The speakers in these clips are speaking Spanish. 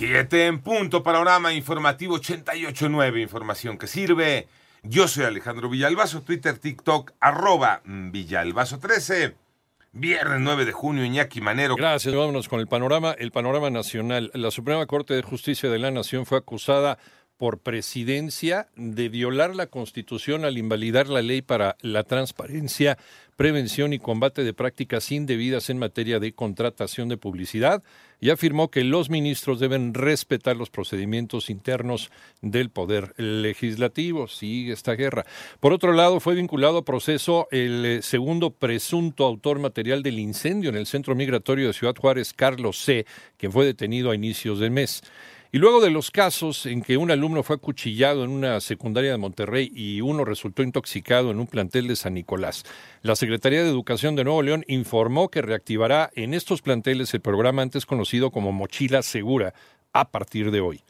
7 en punto, panorama informativo 88.9, información que sirve. Yo soy Alejandro Villalbazo, Twitter, TikTok, arroba Villalbazo13. Viernes 9 de junio, Iñaki Manero. Gracias, vámonos con el panorama. El panorama nacional. La Suprema Corte de Justicia de la Nación fue acusada por presidencia de violar la Constitución al invalidar la ley para la transparencia, prevención y combate de prácticas indebidas en materia de contratación de publicidad y afirmó que los ministros deben respetar los procedimientos internos del Poder Legislativo. Sigue esta guerra. Por otro lado, fue vinculado a proceso el eh, segundo presunto autor material del incendio en el centro migratorio de Ciudad Juárez, Carlos C., quien fue detenido a inicios del mes. Y luego de los casos en que un alumno fue acuchillado en una secundaria de Monterrey y uno resultó intoxicado en un plantel de San Nicolás, la Secretaría de Educación de Nuevo León informó que reactivará en estos planteles el programa antes conocido como Mochila Segura a partir de hoy.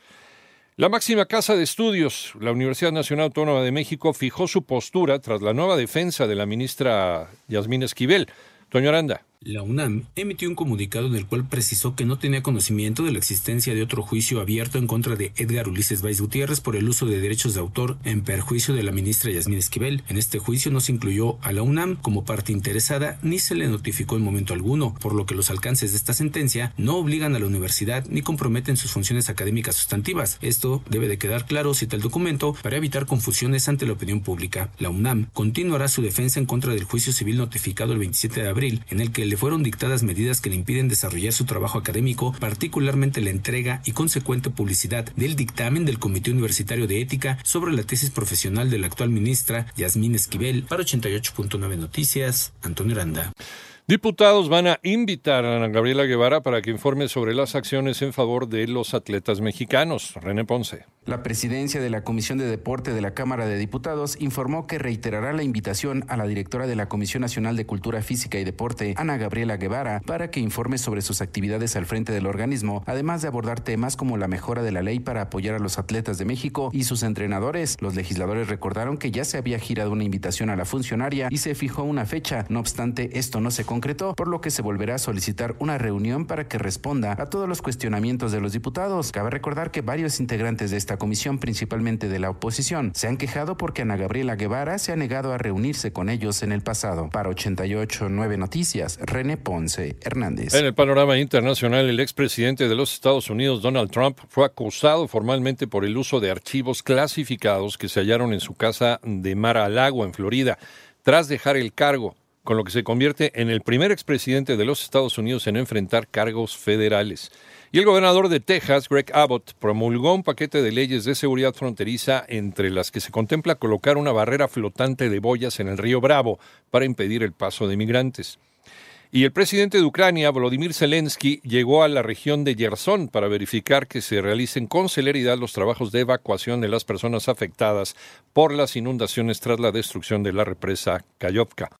La máxima casa de estudios, la Universidad Nacional Autónoma de México, fijó su postura tras la nueva defensa de la ministra Yasmín Esquivel. Toño Aranda. La UNAM emitió un comunicado en el cual precisó que no tenía conocimiento de la existencia de otro juicio abierto en contra de Edgar Ulises Valls Gutiérrez por el uso de derechos de autor en perjuicio de la ministra Yasmín Esquivel. En este juicio no se incluyó a la UNAM como parte interesada ni se le notificó en momento alguno, por lo que los alcances de esta sentencia no obligan a la universidad ni comprometen sus funciones académicas sustantivas. Esto debe de quedar claro, cita el documento, para evitar confusiones ante la opinión pública. La UNAM continuará su defensa en contra del juicio civil notificado el 27 de abril, en el que le fueron dictadas medidas que le impiden desarrollar su trabajo académico, particularmente la entrega y consecuente publicidad del dictamen del Comité Universitario de Ética sobre la tesis profesional de la actual ministra Yasmín Esquivel para 88.9 Noticias, Antonio Aranda. Diputados van a invitar a Ana Gabriela Guevara para que informe sobre las acciones en favor de los atletas mexicanos. René Ponce. La presidencia de la Comisión de Deporte de la Cámara de Diputados informó que reiterará la invitación a la directora de la Comisión Nacional de Cultura Física y Deporte, Ana Gabriela Guevara, para que informe sobre sus actividades al frente del organismo, además de abordar temas como la mejora de la ley para apoyar a los atletas de México y sus entrenadores. Los legisladores recordaron que ya se había girado una invitación a la funcionaria y se fijó una fecha. No obstante, esto no se concretó, por lo que se volverá a solicitar una reunión para que responda a todos los cuestionamientos de los diputados. Cabe recordar que varios integrantes de esta comisión, principalmente de la oposición, se han quejado porque Ana Gabriela Guevara se ha negado a reunirse con ellos en el pasado. Para 88.9 Noticias, René Ponce Hernández. En el panorama internacional, el expresidente de los Estados Unidos, Donald Trump, fue acusado formalmente por el uso de archivos clasificados que se hallaron en su casa de Mar-a-Lago, en Florida, tras dejar el cargo con lo que se convierte en el primer expresidente de los Estados Unidos en enfrentar cargos federales. Y el gobernador de Texas, Greg Abbott, promulgó un paquete de leyes de seguridad fronteriza entre las que se contempla colocar una barrera flotante de boyas en el río Bravo para impedir el paso de migrantes. Y el presidente de Ucrania, Volodymyr Zelensky, llegó a la región de Yersón para verificar que se realicen con celeridad los trabajos de evacuación de las personas afectadas por las inundaciones tras la destrucción de la represa Kayovka.